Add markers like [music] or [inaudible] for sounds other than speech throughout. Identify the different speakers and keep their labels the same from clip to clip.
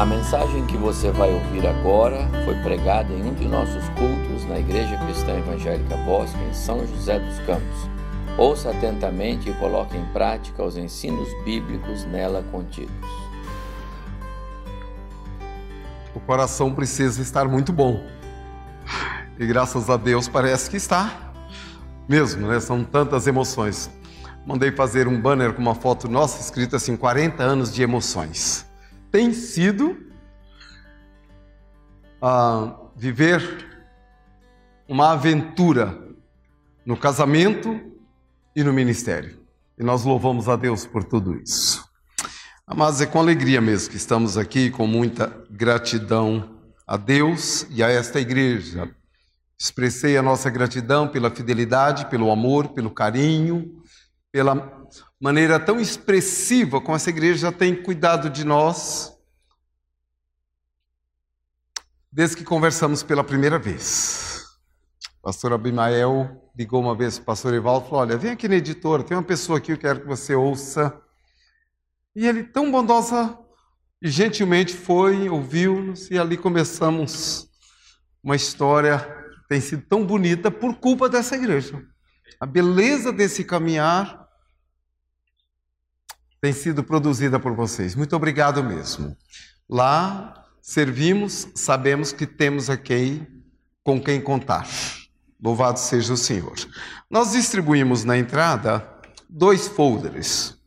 Speaker 1: A mensagem que você vai ouvir agora foi pregada em um de nossos cultos na Igreja Cristã Evangélica Bosque, em São José dos Campos. Ouça atentamente e coloque em prática os ensinos bíblicos nela contidos.
Speaker 2: O coração precisa estar muito bom. E graças a Deus parece que está. Mesmo, né? São tantas emoções. Mandei fazer um banner com uma foto nossa escrita assim: 40 anos de emoções tem sido uh, viver uma aventura no casamento e no ministério. E nós louvamos a Deus por tudo isso. Mas é com alegria mesmo que estamos aqui, com muita gratidão a Deus e a esta igreja. Expressei a nossa gratidão pela fidelidade, pelo amor, pelo carinho, pela maneira tão expressiva como essa igreja tem cuidado de nós desde que conversamos pela primeira vez. O pastor Abimael ligou uma vez para o pastor Evaldo e falou: Olha, vem aqui na editora, tem uma pessoa aqui que eu quero que você ouça. E ele, tão bondosa e gentilmente, foi, ouviu-nos, e ali começamos uma história que tem sido tão bonita por culpa dessa igreja. A beleza desse caminhar tem sido produzida por vocês. Muito obrigado mesmo. Lá servimos, sabemos que temos aqui com quem contar. Louvado seja o Senhor. Nós distribuímos na entrada dois folders.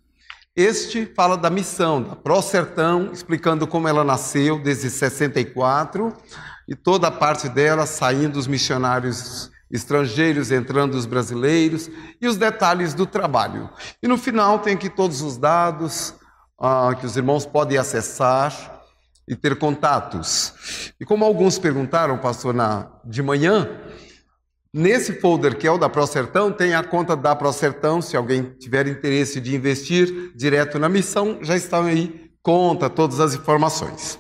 Speaker 2: Este fala da missão da Pro Sertão, explicando como ela nasceu desde 64 e toda a parte dela saindo os missionários estrangeiros entrando os brasileiros e os detalhes do trabalho. E no final tem aqui todos os dados ah, que os irmãos podem acessar e ter contatos. E como alguns perguntaram, pastor, na, de manhã, nesse folder que é o da ProSertão, tem a conta da ProSertão, se alguém tiver interesse de investir direto na missão, já estão aí, conta, todas as informações.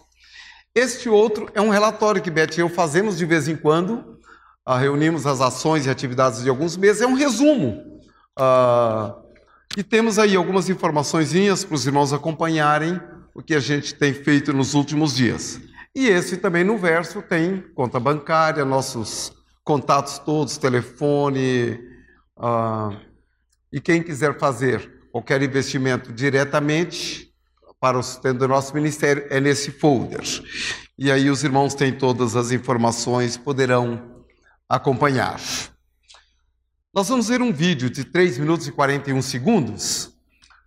Speaker 2: Este outro é um relatório que Beth e eu fazemos de vez em quando, ah, reunimos as ações e atividades de alguns meses, é um resumo. Ah, e temos aí algumas informações para os irmãos acompanharem o que a gente tem feito nos últimos dias. E esse também no verso tem conta bancária, nossos contatos todos, telefone. Ah, e quem quiser fazer qualquer investimento diretamente para o sustento do nosso ministério é nesse folder. E aí os irmãos têm todas as informações, poderão acompanhar. Nós vamos ver um vídeo de 3 minutos e 41 segundos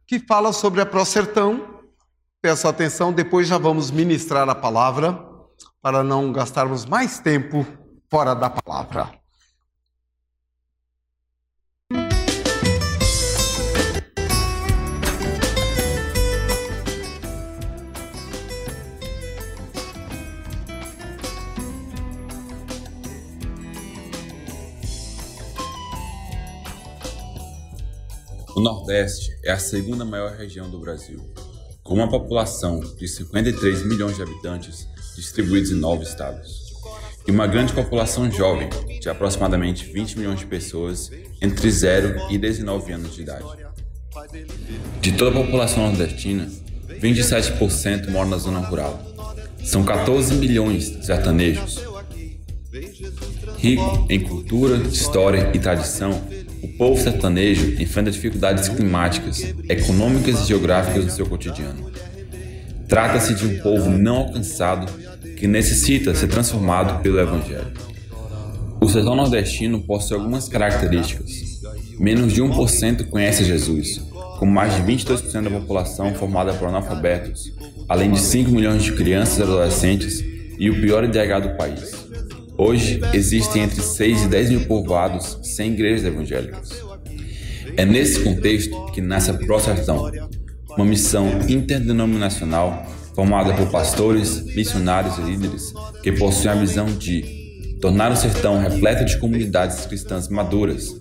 Speaker 2: que fala sobre a Procertão. Peço atenção, depois já vamos ministrar a palavra para não gastarmos mais tempo fora da palavra.
Speaker 3: O Nordeste é a segunda maior região do Brasil, com uma população de 53 milhões de habitantes distribuídos em nove estados, e uma grande população jovem, de aproximadamente 20 milhões de pessoas entre 0 e 19 anos de idade. De toda a população nordestina, 27% mora na zona rural. São 14 milhões de sertanejos. Rico em cultura, história e tradição, o povo sertanejo enfrenta dificuldades climáticas, econômicas e geográficas no seu cotidiano. Trata-se de um povo não alcançado que necessita ser transformado pelo Evangelho. O sertão nordestino possui algumas características. Menos de 1% conhece Jesus, com mais de 22% da população formada por analfabetos, além de 5 milhões de crianças e adolescentes e o pior IDH do país. Hoje, existem entre 6 e 10 mil povoados sem igrejas evangélicas. É nesse contexto que nasce a Procertão, uma missão interdenominacional formada por pastores, missionários e líderes que possuem a visão de tornar o sertão repleto de comunidades cristãs maduras,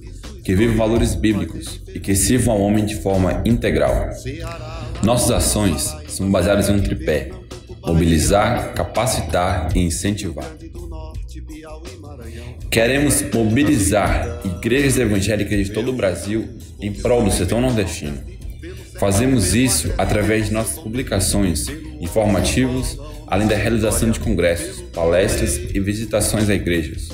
Speaker 3: que vivam valores bíblicos e que sirvam ao homem de forma integral. Nossas ações são baseadas em um tripé: mobilizar, capacitar e incentivar. Queremos mobilizar igrejas evangélicas de todo o Brasil em prol do sertão nordestino. Fazemos isso através de nossas publicações, informativos, além da realização de congressos, palestras e visitações a igrejas.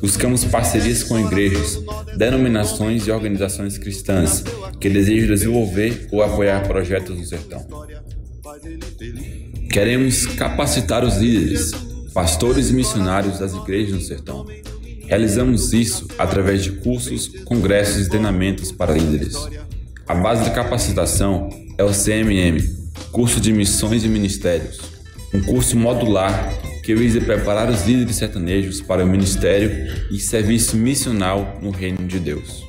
Speaker 3: Buscamos parcerias com igrejas, denominações e organizações cristãs que desejam desenvolver ou apoiar projetos no sertão. Queremos capacitar os líderes, pastores e missionários das igrejas no sertão. Realizamos isso através de cursos, congressos e treinamentos para líderes. A base da capacitação é o CMM, Curso de Missões e Ministérios, um curso modular que visa preparar os líderes sertanejos para o ministério e serviço missional no Reino de Deus.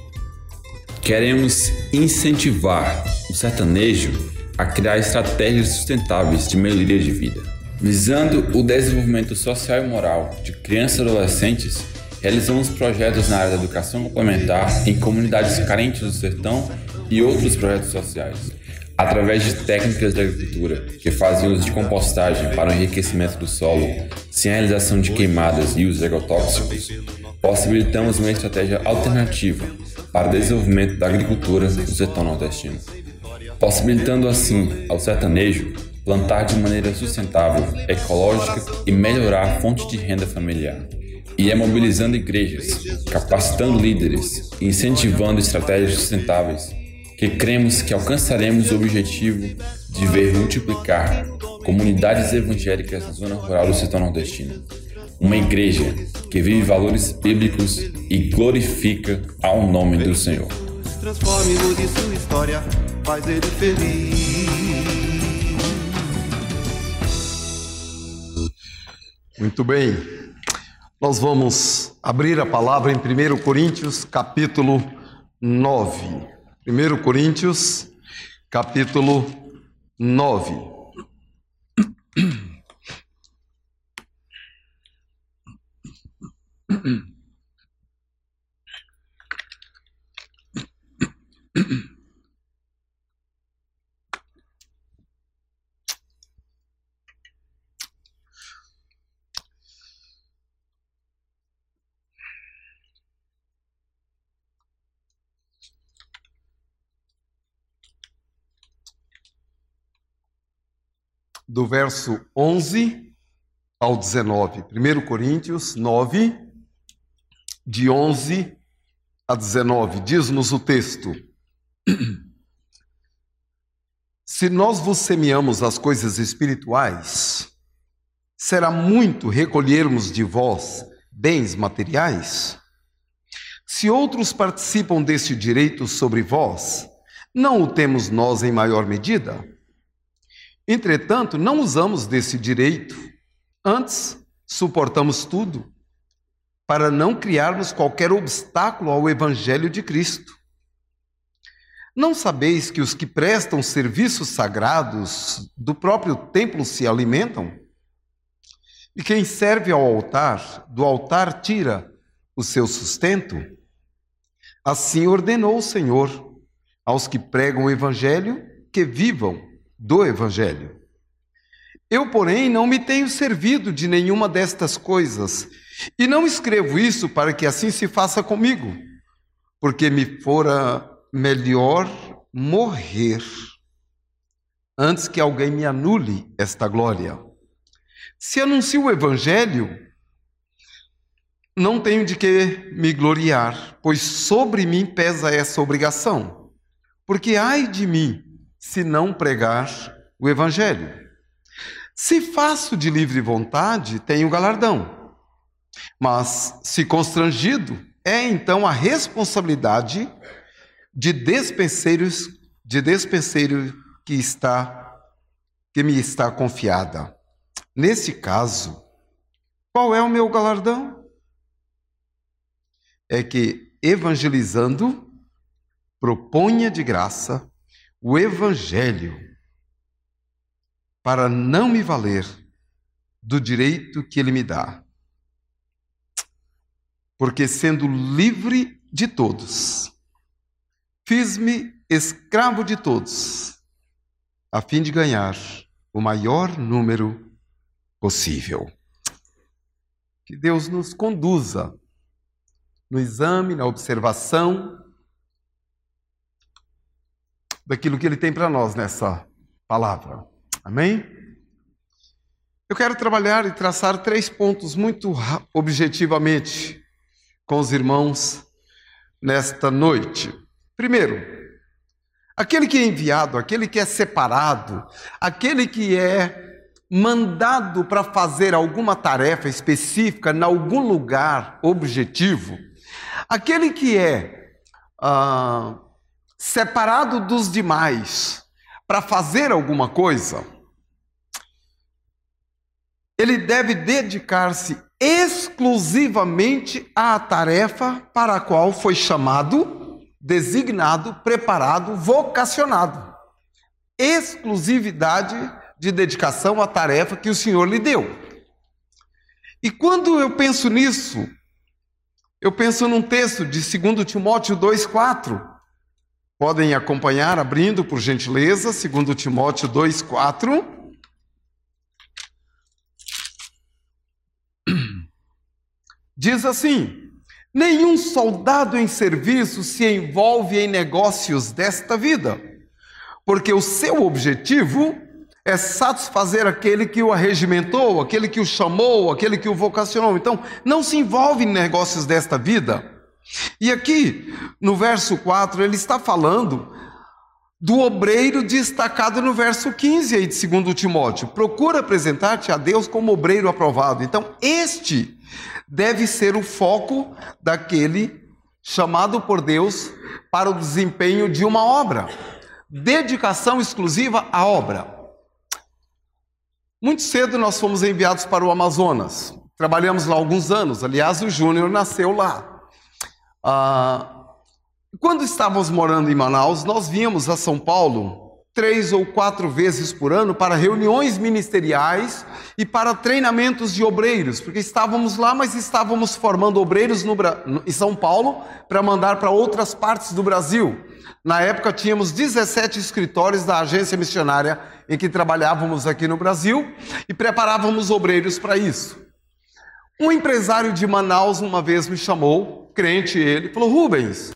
Speaker 3: Queremos incentivar o sertanejo a criar estratégias sustentáveis de melhoria de vida. Visando o desenvolvimento social e moral de crianças e adolescentes, realizamos projetos na área da educação complementar em comunidades carentes do sertão e outros projetos sociais através de técnicas de agricultura que fazem uso de compostagem para o enriquecimento do solo, sem a realização de queimadas e uso de agrotóxicos, possibilitamos uma estratégia alternativa para o desenvolvimento da agricultura do setor nordestino, possibilitando assim ao sertanejo plantar de maneira sustentável, ecológica e melhorar a fonte de renda familiar. E é mobilizando igrejas, capacitando líderes e incentivando estratégias sustentáveis que cremos que alcançaremos o objetivo de ver multiplicar comunidades evangélicas na zona rural do setor nordestino. Uma igreja que vive valores bíblicos e glorifica ao nome do Senhor. Transforme sua história, faz ele feliz.
Speaker 2: Muito bem. Nós vamos abrir a palavra em 1 Coríntios, capítulo 9. 1 Coríntios, capítulo 9. [clears throat] do verso 11 ao 19. 1 Coríntios 9, de 11 a 19. Diz-nos o texto: [clears throat] Se nós vos semeamos as coisas espirituais, será muito recolhermos de vós bens materiais? Se outros participam deste direito sobre vós, não o temos nós em maior medida? Entretanto, não usamos desse direito, antes suportamos tudo, para não criarmos qualquer obstáculo ao Evangelho de Cristo. Não sabeis que os que prestam serviços sagrados do próprio templo se alimentam? E quem serve ao altar, do altar tira o seu sustento? Assim ordenou o Senhor aos que pregam o Evangelho que vivam do Evangelho. Eu, porém, não me tenho servido de nenhuma destas coisas, e não escrevo isso para que assim se faça comigo, porque me fora melhor morrer antes que alguém me anule esta glória. Se anuncio o Evangelho, não tenho de que me gloriar, pois sobre mim pesa essa obrigação. Porque ai de mim se não pregar o Evangelho. Se faço de livre vontade, tenho galardão. Mas, se constrangido, é então a responsabilidade de despenseiros, de despenseiro que está que me está confiada. Nesse caso, qual é o meu galardão? É que evangelizando proponha de graça o Evangelho para não me valer do direito que ele me dá. Porque sendo livre de todos, fiz-me escravo de todos, a fim de ganhar o maior número possível. Que Deus nos conduza no exame, na observação daquilo que ele tem para nós nessa palavra. Amém? Eu quero trabalhar e traçar três pontos muito objetivamente com os irmãos nesta noite. Primeiro, aquele que é enviado, aquele que é separado, aquele que é mandado para fazer alguma tarefa específica em algum lugar objetivo, aquele que é ah, separado dos demais para fazer alguma coisa, ele deve dedicar-se exclusivamente à tarefa para a qual foi chamado, designado, preparado, vocacionado. Exclusividade de dedicação à tarefa que o Senhor lhe deu. E quando eu penso nisso, eu penso num texto de 2 Timóteo 2,4. Podem acompanhar abrindo, por gentileza, 2 Timóteo 2,4. [clears throat] Diz assim: Nenhum soldado em serviço se envolve em negócios desta vida, porque o seu objetivo é satisfazer aquele que o arregimentou, aquele que o chamou, aquele que o vocacionou. Então, não se envolve em negócios desta vida. E aqui, no verso 4, ele está falando do obreiro destacado no verso 15 aí de 2 Timóteo. Procura apresentar-te a Deus como obreiro aprovado. Então, este deve ser o foco daquele chamado por Deus para o desempenho de uma obra. Dedicação exclusiva à obra. Muito cedo nós fomos enviados para o Amazonas. Trabalhamos lá alguns anos. Aliás, o Júnior nasceu lá. Ah, quando estávamos morando em Manaus, nós víamos a São Paulo três ou quatro vezes por ano para reuniões ministeriais e para treinamentos de obreiros, porque estávamos lá, mas estávamos formando obreiros no, em São Paulo para mandar para outras partes do Brasil. Na época tínhamos 17 escritórios da agência missionária em que trabalhávamos aqui no Brasil e preparávamos obreiros para isso. Um empresário de Manaus uma vez me chamou, crente ele, falou: Rubens,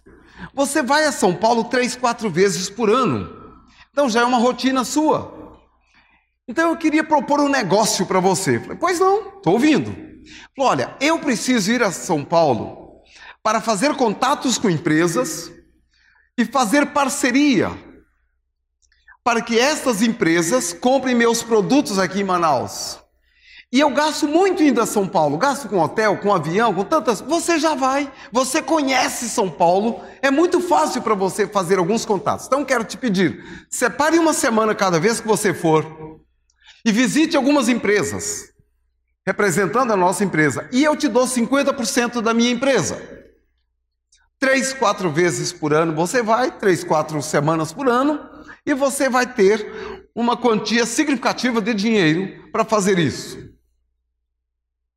Speaker 2: você vai a São Paulo três, quatro vezes por ano, então já é uma rotina sua. Então eu queria propor um negócio para você. Falei, pois não, estou ouvindo. Olha, eu preciso ir a São Paulo para fazer contatos com empresas e fazer parceria para que estas empresas comprem meus produtos aqui em Manaus. E eu gasto muito indo a São Paulo, gasto com hotel, com avião, com tantas. Você já vai, você conhece São Paulo, é muito fácil para você fazer alguns contatos. Então quero te pedir, separe uma semana cada vez que você for e visite algumas empresas, representando a nossa empresa, e eu te dou 50% da minha empresa. Três, quatro vezes por ano você vai, três, quatro semanas por ano, e você vai ter uma quantia significativa de dinheiro para fazer isso.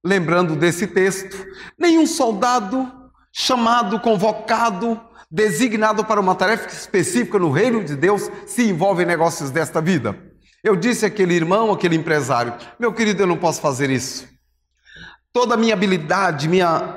Speaker 2: Lembrando desse texto, nenhum soldado chamado, convocado, designado para uma tarefa específica no reino de Deus se envolve em negócios desta vida. Eu disse àquele irmão, aquele empresário: meu querido, eu não posso fazer isso. Toda a minha habilidade, minha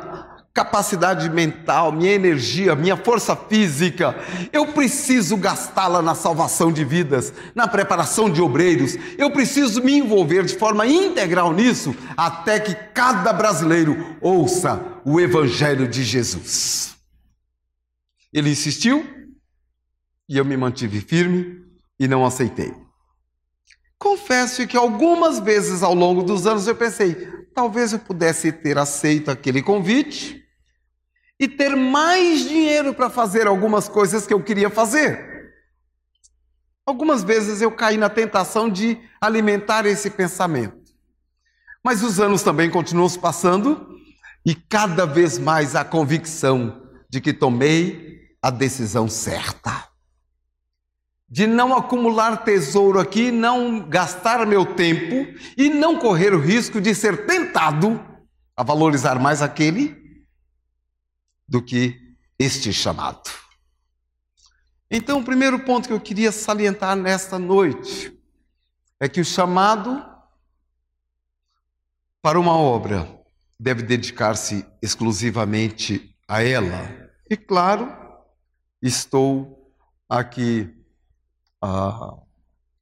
Speaker 2: capacidade mental, minha energia, minha força física, eu preciso gastá-la na salvação de vidas, na preparação de obreiros, eu preciso me envolver de forma integral nisso, até que cada brasileiro ouça o Evangelho de Jesus. Ele insistiu e eu me mantive firme e não aceitei. Confesso que algumas vezes ao longo dos anos eu pensei, talvez eu pudesse ter aceito aquele convite e ter mais dinheiro para fazer algumas coisas que eu queria fazer. Algumas vezes eu caí na tentação de alimentar esse pensamento. Mas os anos também continuam se passando e cada vez mais a convicção de que tomei a decisão certa. De não acumular tesouro aqui, não gastar meu tempo e não correr o risco de ser tentado a valorizar mais aquele do que este chamado. Então, o primeiro ponto que eu queria salientar nesta noite é que o chamado para uma obra deve dedicar-se exclusivamente a ela. E claro, estou aqui ah,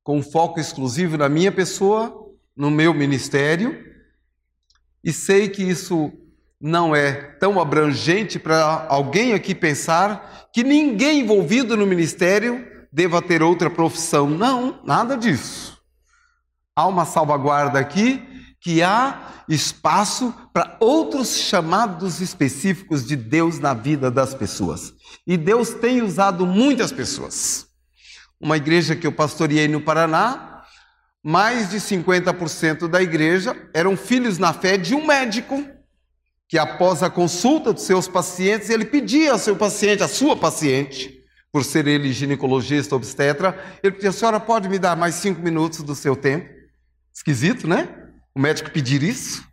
Speaker 2: com foco exclusivo na minha pessoa, no meu ministério, e sei que isso não é tão abrangente para alguém aqui pensar que ninguém envolvido no ministério deva ter outra profissão. Não, nada disso. Há uma salvaguarda aqui que há espaço para outros chamados específicos de Deus na vida das pessoas. E Deus tem usado muitas pessoas. Uma igreja que eu pastoreei no Paraná, mais de 50% da igreja eram filhos na fé de um médico que após a consulta dos seus pacientes, ele pedia ao seu paciente, à sua paciente, por ser ele ginecologista, obstetra, ele pedia, a senhora pode me dar mais cinco minutos do seu tempo? Esquisito, né? O médico pedir isso.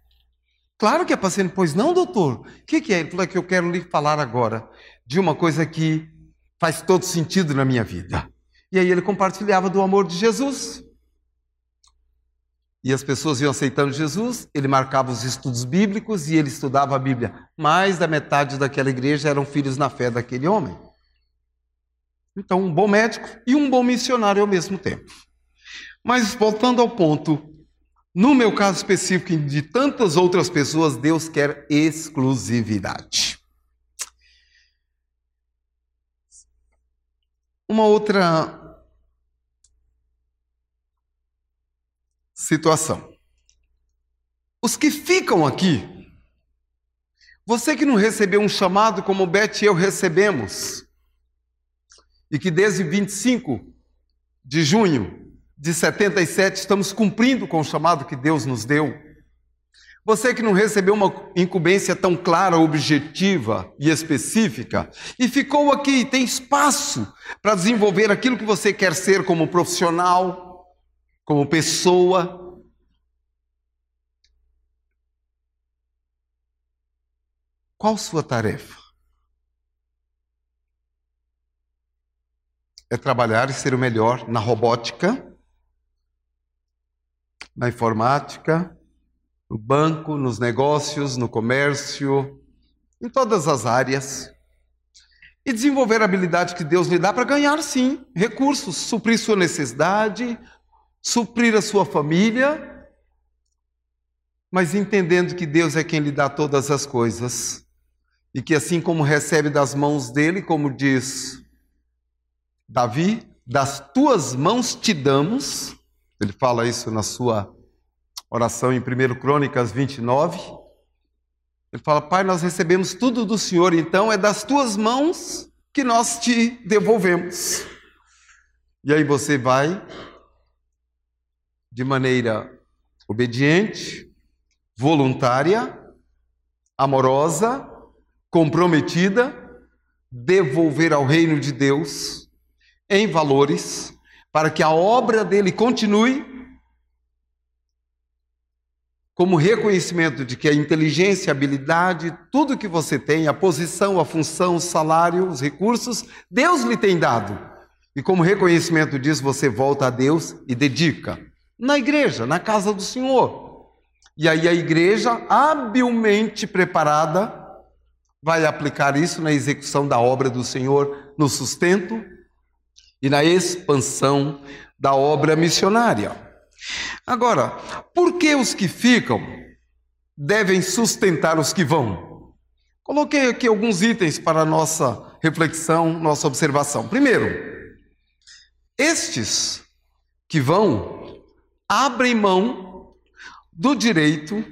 Speaker 2: Claro que a paciente, pois não, doutor. O que, que é? Ele falou é que eu quero lhe falar agora de uma coisa que faz todo sentido na minha vida. E aí ele compartilhava do amor de Jesus. E as pessoas iam aceitando Jesus, ele marcava os estudos bíblicos e ele estudava a Bíblia. Mais da metade daquela igreja eram filhos na fé daquele homem. Então, um bom médico e um bom missionário ao mesmo tempo. Mas voltando ao ponto, no meu caso específico e de tantas outras pessoas, Deus quer exclusividade. Uma outra situação. Os que ficam aqui, você que não recebeu um chamado como Beth e eu recebemos, e que desde 25 de junho de 77 estamos cumprindo com o chamado que Deus nos deu. Você que não recebeu uma incumbência tão clara, objetiva e específica, e ficou aqui e tem espaço para desenvolver aquilo que você quer ser como profissional, como pessoa. Qual sua tarefa? É trabalhar e ser o melhor na robótica, na informática, no banco, nos negócios, no comércio, em todas as áreas. E desenvolver a habilidade que Deus lhe dá para ganhar, sim, recursos, suprir sua necessidade, suprir a sua família, mas entendendo que Deus é quem lhe dá todas as coisas e que assim como recebe das mãos dele, como diz Davi, das tuas mãos te damos, ele fala isso na sua oração em 1 Crônicas 29. Ele fala: Pai, nós recebemos tudo do Senhor, então é das tuas mãos que nós te devolvemos. E aí você vai de maneira obediente, voluntária, amorosa, comprometida, devolver ao reino de Deus em valores, para que a obra dele continue, como reconhecimento de que a inteligência, a habilidade, tudo que você tem, a posição, a função, o salário, os recursos, Deus lhe tem dado. E como reconhecimento disso, você volta a Deus e dedica na igreja, na casa do Senhor. E aí a igreja, habilmente preparada, vai aplicar isso na execução da obra do Senhor, no sustento e na expansão da obra missionária. Agora, por que os que ficam devem sustentar os que vão? Coloquei aqui alguns itens para nossa reflexão, nossa observação. Primeiro, estes que vão abrem mão do direito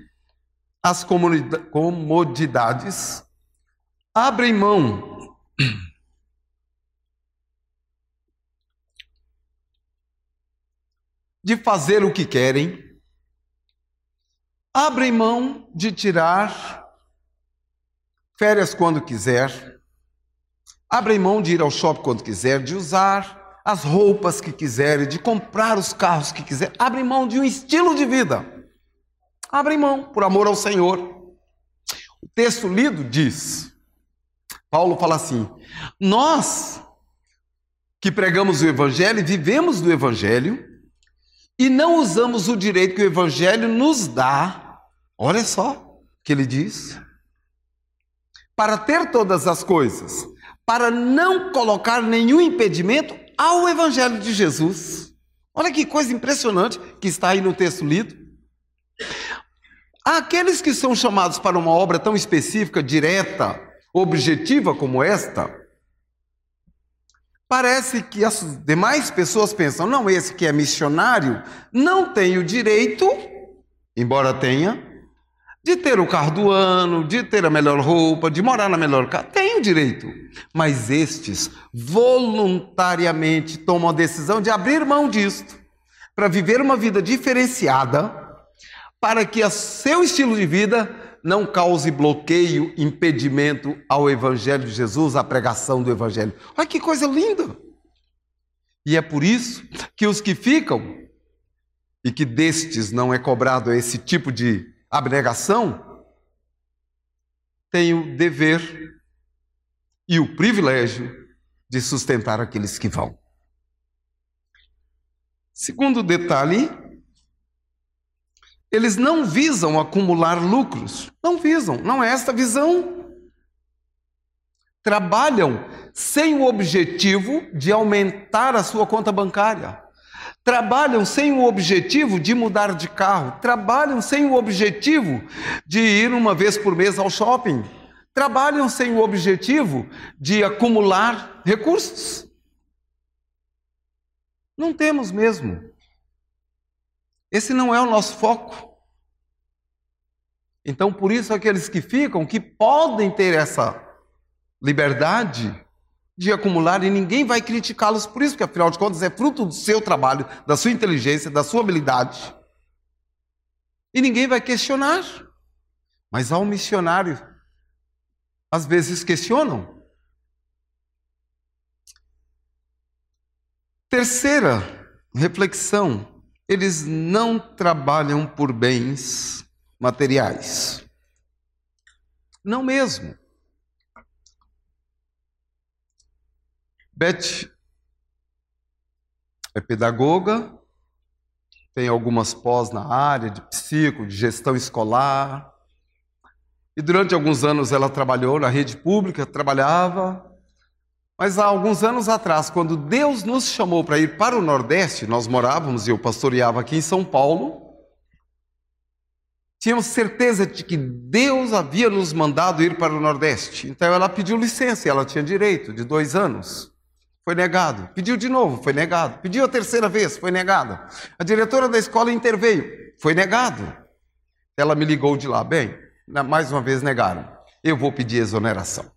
Speaker 2: às comodidades, abrem mão de fazer o que querem, abrem mão de tirar férias quando quiser, abrem mão de ir ao shopping quando quiser, de usar as roupas que quiserem, de comprar os carros que quiserem. Abrem mão de um estilo de vida. Abrem mão por amor ao Senhor. O texto lido diz: Paulo fala assim: Nós que pregamos o Evangelho, vivemos do Evangelho e não usamos o direito que o Evangelho nos dá. Olha só o que ele diz. Para ter todas as coisas, para não colocar nenhum impedimento ao Evangelho de Jesus. Olha que coisa impressionante que está aí no texto lido. Aqueles que são chamados para uma obra tão específica, direta, objetiva como esta, parece que as demais pessoas pensam: não, esse que é missionário não tem o direito, embora tenha, de ter o carro do ano, de ter a melhor roupa, de morar na melhor casa. Tem o direito. Mas estes voluntariamente tomam a decisão de abrir mão disto para viver uma vida diferenciada, para que o seu estilo de vida não cause bloqueio, impedimento ao Evangelho de Jesus, à pregação do Evangelho. Olha que coisa linda! E é por isso que os que ficam, e que destes não é cobrado esse tipo de abnegação, tem o dever e o privilégio de sustentar aqueles que vão. Segundo detalhe, eles não visam acumular lucros, não visam, não é esta a visão. Trabalham sem o objetivo de aumentar a sua conta bancária trabalham sem o objetivo de mudar de carro, trabalham sem o objetivo de ir uma vez por mês ao shopping, trabalham sem o objetivo de acumular recursos. Não temos mesmo. Esse não é o nosso foco. Então, por isso, aqueles que ficam, que podem ter essa liberdade, de acumular e ninguém vai criticá-los por isso, porque afinal de contas é fruto do seu trabalho, da sua inteligência, da sua habilidade. E ninguém vai questionar. Mas ao missionário, às vezes questionam. Terceira reflexão: eles não trabalham por bens materiais. Não mesmo. Beth é pedagoga, tem algumas pós na área de psico, de gestão escolar. E durante alguns anos ela trabalhou na rede pública, trabalhava. Mas há alguns anos atrás, quando Deus nos chamou para ir para o Nordeste, nós morávamos e eu pastoreava aqui em São Paulo. Tínhamos certeza de que Deus havia nos mandado ir para o Nordeste. Então ela pediu licença, e ela tinha direito de dois anos. Foi negado. Pediu de novo, foi negado. Pediu a terceira vez, foi negado. A diretora da escola interveio, foi negado. Ela me ligou de lá, bem, mais uma vez negaram. Eu vou pedir exoneração.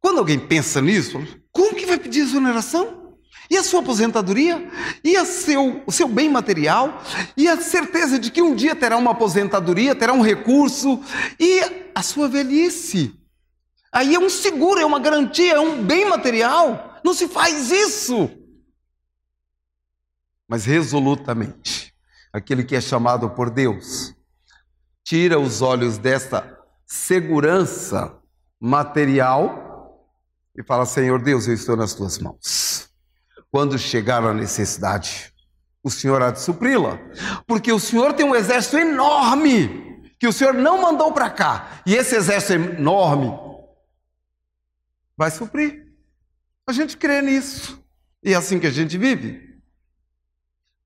Speaker 2: Quando alguém pensa nisso, como que vai pedir exoneração? E a sua aposentadoria? E a seu, o seu bem material? E a certeza de que um dia terá uma aposentadoria, terá um recurso? E a sua velhice? Aí é um seguro, é uma garantia, é um bem material. Não se faz isso. Mas resolutamente, aquele que é chamado por Deus, tira os olhos desta segurança material e fala: Senhor Deus, eu estou nas tuas mãos. Quando chegar a necessidade, o Senhor há de supri-la, porque o Senhor tem um exército enorme que o Senhor não mandou para cá, e esse exército enorme vai suprir. A gente crê nisso. E é assim que a gente vive.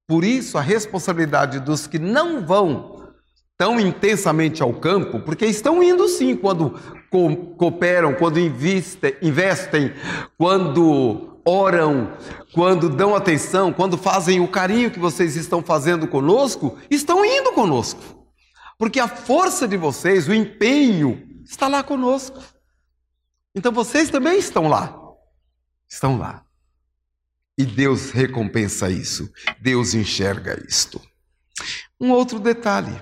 Speaker 2: Por isso, a responsabilidade dos que não vão tão intensamente ao campo, porque estão indo sim quando co cooperam, quando investem, investem, quando oram, quando dão atenção, quando fazem o carinho que vocês estão fazendo conosco, estão indo conosco. Porque a força de vocês, o empenho, está lá conosco. Então vocês também estão lá. Estão lá. E Deus recompensa isso. Deus enxerga isto. Um outro detalhe.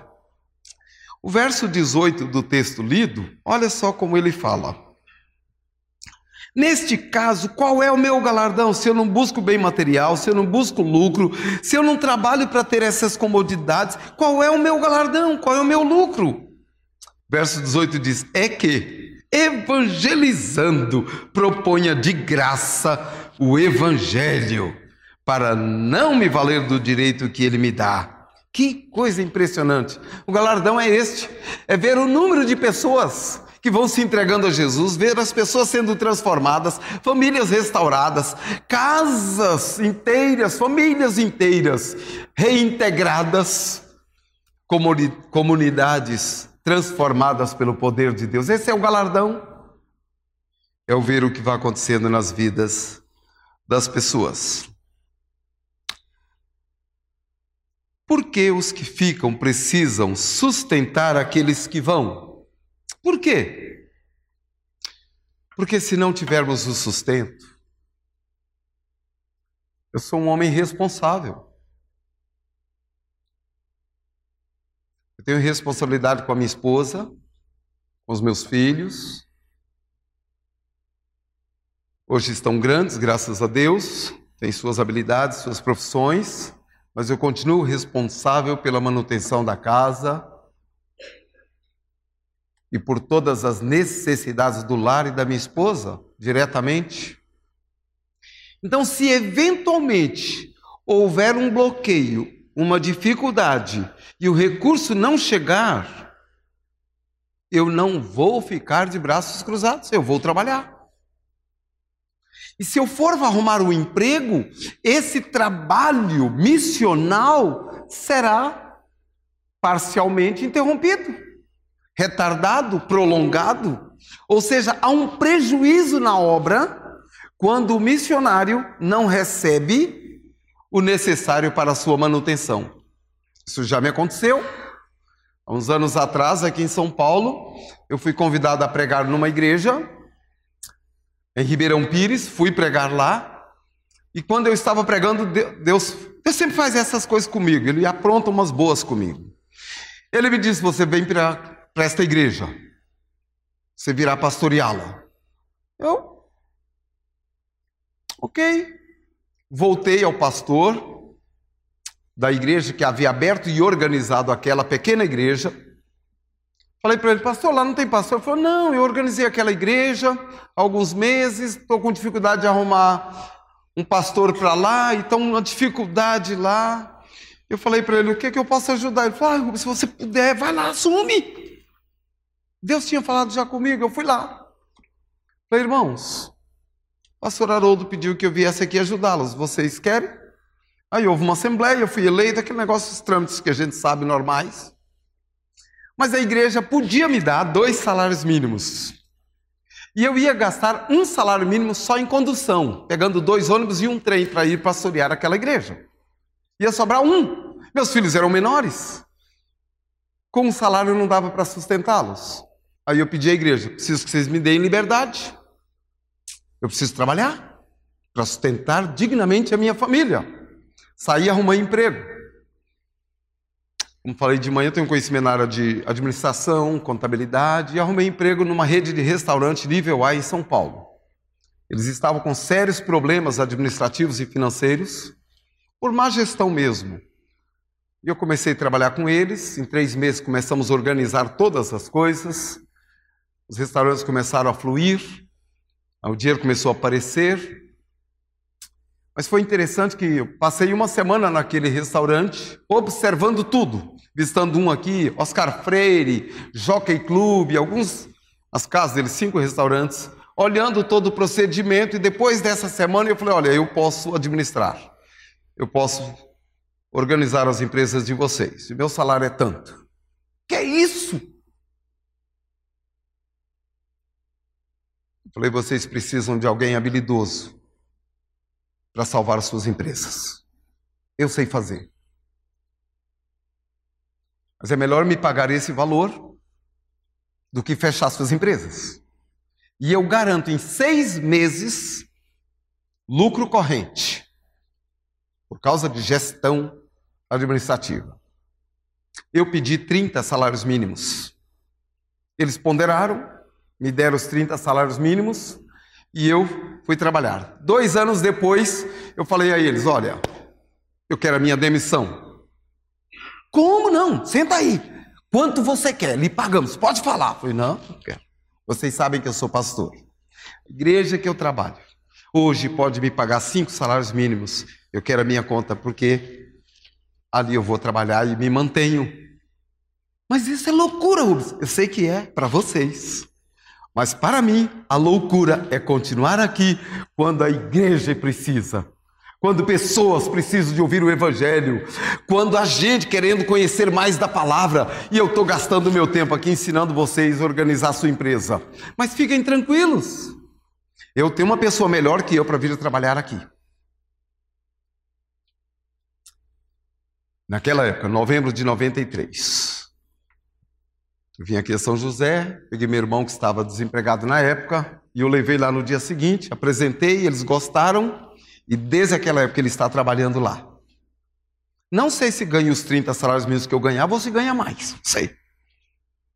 Speaker 2: O verso 18 do texto lido, olha só como ele fala. Neste caso, qual é o meu galardão? Se eu não busco bem material, se eu não busco lucro, se eu não trabalho para ter essas comodidades, qual é o meu galardão? Qual é o meu lucro? Verso 18 diz: É que evangelizando, proponha de graça o evangelho, para não me valer do direito que ele me dá. Que coisa impressionante! O galardão é este: é ver o número de pessoas que vão se entregando a Jesus, ver as pessoas sendo transformadas, famílias restauradas, casas inteiras, famílias inteiras reintegradas, comunidades transformadas pelo poder de Deus. Esse é o galardão. É o ver o que vai acontecendo nas vidas das pessoas. Por que os que ficam precisam sustentar aqueles que vão? Por quê? Porque se não tivermos o sustento, eu sou um homem responsável. Eu tenho responsabilidade com a minha esposa, com os meus filhos. Hoje estão grandes, graças a Deus, têm suas habilidades, suas profissões, mas eu continuo responsável pela manutenção da casa e por todas as necessidades do lar e da minha esposa, diretamente. Então, se eventualmente houver um bloqueio, uma dificuldade e o recurso não chegar, eu não vou ficar de braços cruzados, eu vou trabalhar. E se eu for arrumar um emprego, esse trabalho missional será parcialmente interrompido, retardado, prolongado. Ou seja, há um prejuízo na obra quando o missionário não recebe o necessário para a sua manutenção. Isso já me aconteceu. Há uns anos atrás, aqui em São Paulo, eu fui convidado a pregar numa igreja em Ribeirão Pires, fui pregar lá. E quando eu estava pregando, Deus, Deus sempre faz essas coisas comigo, Ele apronta umas boas comigo. Ele me disse: Você vem para esta igreja, você virá pastoreá-la. Eu, ok. Voltei ao pastor, da igreja que havia aberto e organizado aquela pequena igreja. Falei para ele, pastor, lá não tem pastor? Ele falou, não, eu organizei aquela igreja há alguns meses, estou com dificuldade de arrumar um pastor para lá, então uma dificuldade lá. Eu falei para ele, o que, é que eu posso ajudar? Ele falou, ah, se você puder, vai lá, assume. Deus tinha falado já comigo, eu fui lá. Falei, irmãos, o pastor Haroldo pediu que eu viesse aqui ajudá-los, vocês querem? Aí houve uma assembleia, eu fui eleito, aquele negócio, os trâmites que a gente sabe normais. Mas a igreja podia me dar dois salários mínimos. E eu ia gastar um salário mínimo só em condução, pegando dois ônibus e um trem para ir pastorear aquela igreja. Ia sobrar um. Meus filhos eram menores. Com um salário não dava para sustentá-los. Aí eu pedi à igreja: preciso que vocês me deem liberdade. Eu preciso trabalhar para sustentar dignamente a minha família. Saí e arrumei emprego. Como falei de manhã, tenho conhecimento na área de administração, contabilidade, e arrumei emprego numa rede de restaurante nível A em São Paulo. Eles estavam com sérios problemas administrativos e financeiros, por má gestão mesmo. E eu comecei a trabalhar com eles, em três meses começamos a organizar todas as coisas, os restaurantes começaram a fluir, o dinheiro começou a aparecer, mas foi interessante que eu passei uma semana naquele restaurante, observando tudo, visitando um aqui, Oscar Freire, Jockey Club, alguns, as casas deles, cinco restaurantes, olhando todo o procedimento, e depois dessa semana eu falei: olha, eu posso administrar, eu posso organizar as empresas de vocês, meu salário é tanto. Que é isso? Falei: vocês precisam de alguém habilidoso para salvar as suas empresas. Eu sei fazer. Mas é melhor me pagar esse valor do que fechar suas empresas. E eu garanto em seis meses lucro corrente, por causa de gestão administrativa. Eu pedi 30 salários mínimos. Eles ponderaram, me deram os 30 salários mínimos, e eu fui trabalhar. Dois anos depois, eu falei a eles: Olha, eu quero a minha demissão. Como não? Senta aí. Quanto você quer? Lhe pagamos. Pode falar. Eu falei: Não, não quero. Vocês sabem que eu sou pastor. Igreja que eu trabalho. Hoje pode me pagar cinco salários mínimos. Eu quero a minha conta porque ali eu vou trabalhar e me mantenho. Mas isso é loucura, Rubens. Eu sei que é para vocês. Mas para mim, a loucura é continuar aqui quando a igreja precisa. Quando pessoas precisam de ouvir o Evangelho, quando a gente querendo conhecer mais da palavra, e eu estou gastando meu tempo aqui ensinando vocês a organizar a sua empresa. Mas fiquem tranquilos, eu tenho uma pessoa melhor que eu para vir trabalhar aqui. Naquela época, novembro de 93. Vim aqui a São José, peguei meu irmão que estava desempregado na época, e eu levei lá no dia seguinte, apresentei, eles gostaram, e desde aquela época ele está trabalhando lá. Não sei se ganha os 30 salários mínimos que eu ganhava ou se ganha mais, não sei.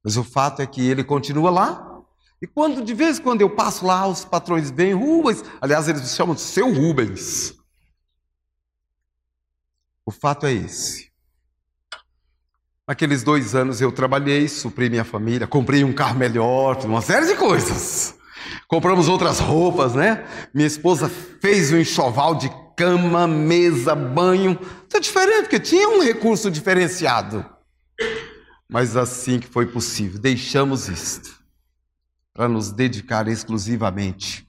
Speaker 2: Mas o fato é que ele continua lá, e quando de vez em quando eu passo lá, os patrões vêm, Rubens, aliás, eles me chamam de seu Rubens. O fato é esse. Naqueles dois anos eu trabalhei, supri minha família, comprei um carro melhor, uma série de coisas. Compramos outras roupas, né? Minha esposa fez um enxoval de cama, mesa, banho. Isso é diferente, porque tinha um recurso diferenciado. Mas assim que foi possível, deixamos isto para nos dedicar exclusivamente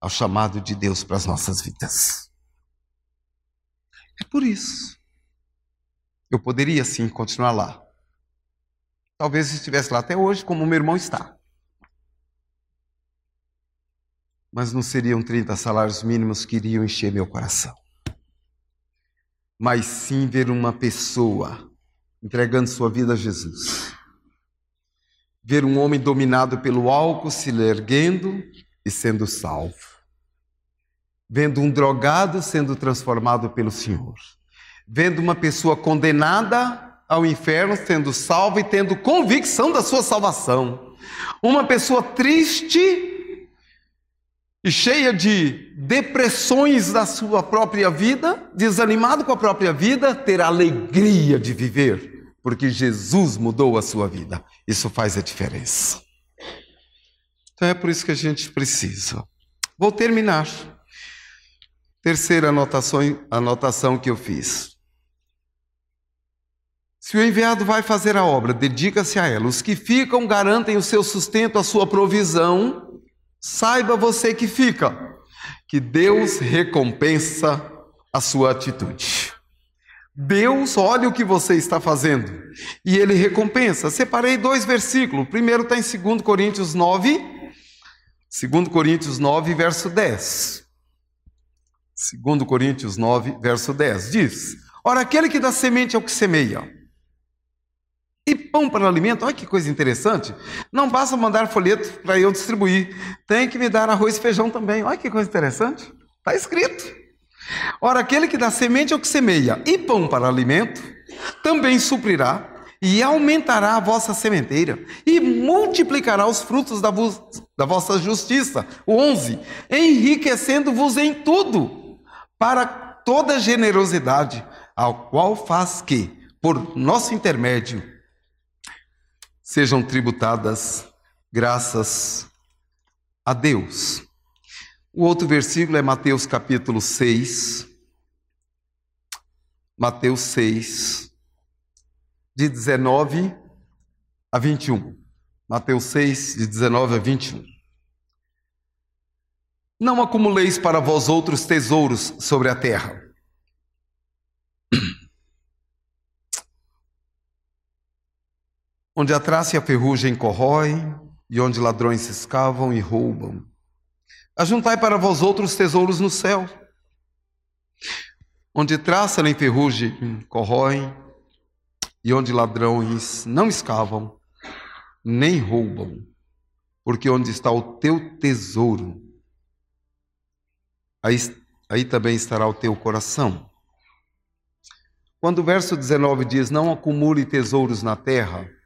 Speaker 2: ao chamado de Deus para as nossas vidas. É por isso. Eu poderia sim continuar lá. Talvez estivesse lá até hoje, como meu irmão está. Mas não seriam 30 salários mínimos que iriam encher meu coração. Mas sim ver uma pessoa entregando sua vida a Jesus ver um homem dominado pelo álcool se erguendo e sendo salvo. Vendo um drogado sendo transformado pelo Senhor. Vendo uma pessoa condenada ao inferno sendo salva e tendo convicção da sua salvação. Uma pessoa triste e cheia de depressões da sua própria vida, desanimado com a própria vida, ter alegria de viver porque Jesus mudou a sua vida. Isso faz a diferença. Então é por isso que a gente precisa. Vou terminar. Terceira anotação, anotação que eu fiz. Se o enviado vai fazer a obra, dedica-se a ela. Os que ficam garantem o seu sustento, a sua provisão. Saiba você que fica, que Deus recompensa a sua atitude. Deus olha o que você está fazendo e ele recompensa. Separei dois versículos. O primeiro está em 2 Coríntios 9, 2 Coríntios 9, verso 10. 2 Coríntios 9, verso 10 diz: Ora, aquele que dá semente ao que semeia, e pão para alimento, olha que coisa interessante. Não basta mandar folheto para eu distribuir, tem que me dar arroz e feijão também. Olha que coisa interessante. Está escrito. Ora, aquele que dá semente ao que semeia e pão para alimento, também suprirá e aumentará a vossa sementeira e multiplicará os frutos da, da vossa justiça. 11. Enriquecendo-vos em tudo, para toda generosidade, ao qual faz que, por nosso intermédio, sejam tributadas graças a Deus. O outro versículo é Mateus capítulo 6. Mateus 6, de 19 a 21. Mateus 6, de 19 a 21. Não acumuleis para vós outros tesouros sobre a terra. Onde a traça e a ferrugem corroem, e onde ladrões se escavam e roubam. Ajuntai para vós outros tesouros no céu, onde traça nem ferrugem corroem, e onde ladrões não escavam, nem roubam, porque onde está o teu tesouro, aí, aí também estará o teu coração. Quando o verso 19 diz: Não acumule tesouros na terra,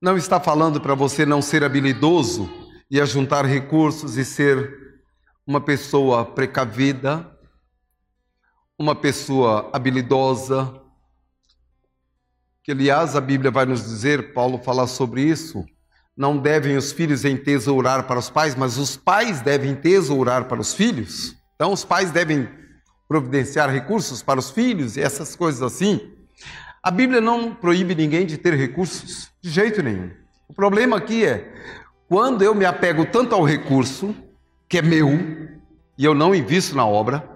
Speaker 2: não está falando para você não ser habilidoso e ajuntar recursos e ser uma pessoa precavida, uma pessoa habilidosa, que aliás a Bíblia vai nos dizer, Paulo fala sobre isso, não devem os filhos entesourar para os pais, mas os pais devem tesourar para os filhos. Então os pais devem providenciar recursos para os filhos e essas coisas assim. A Bíblia não proíbe ninguém de ter recursos, de jeito nenhum. O problema aqui é Quando eu me apego tanto ao recurso, que é meu, e eu não invisto na obra,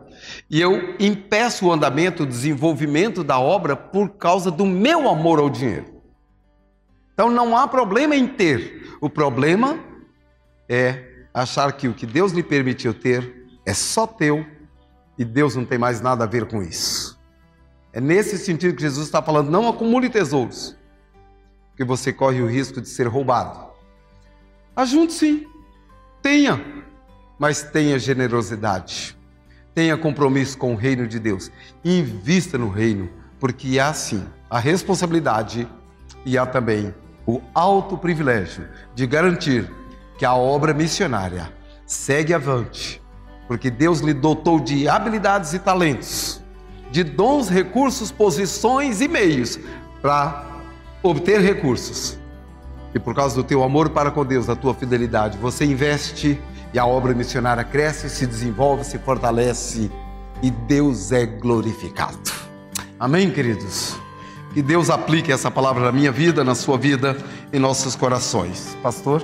Speaker 2: e eu impeço o andamento, o desenvolvimento da obra por causa do meu amor ao dinheiro. Então não há problema em ter, o problema é achar que o que Deus lhe permitiu ter é só teu e Deus não tem mais nada a ver com isso. É nesse sentido que Jesus está falando: não acumule tesouros, porque você corre o risco de ser roubado. Ajunte sim, tenha, mas tenha generosidade, tenha compromisso com o reino de Deus, invista no reino, porque há sim a responsabilidade e há também o alto privilégio de garantir que a obra missionária segue avante, porque Deus lhe dotou de habilidades e talentos, de dons, recursos, posições e meios para obter recursos. E por causa do teu amor para com Deus, da tua fidelidade, você investe e a obra missionária cresce, se desenvolve, se fortalece e Deus é glorificado. Amém, queridos? Que Deus aplique essa palavra na minha vida, na sua vida, em nossos corações. Pastor?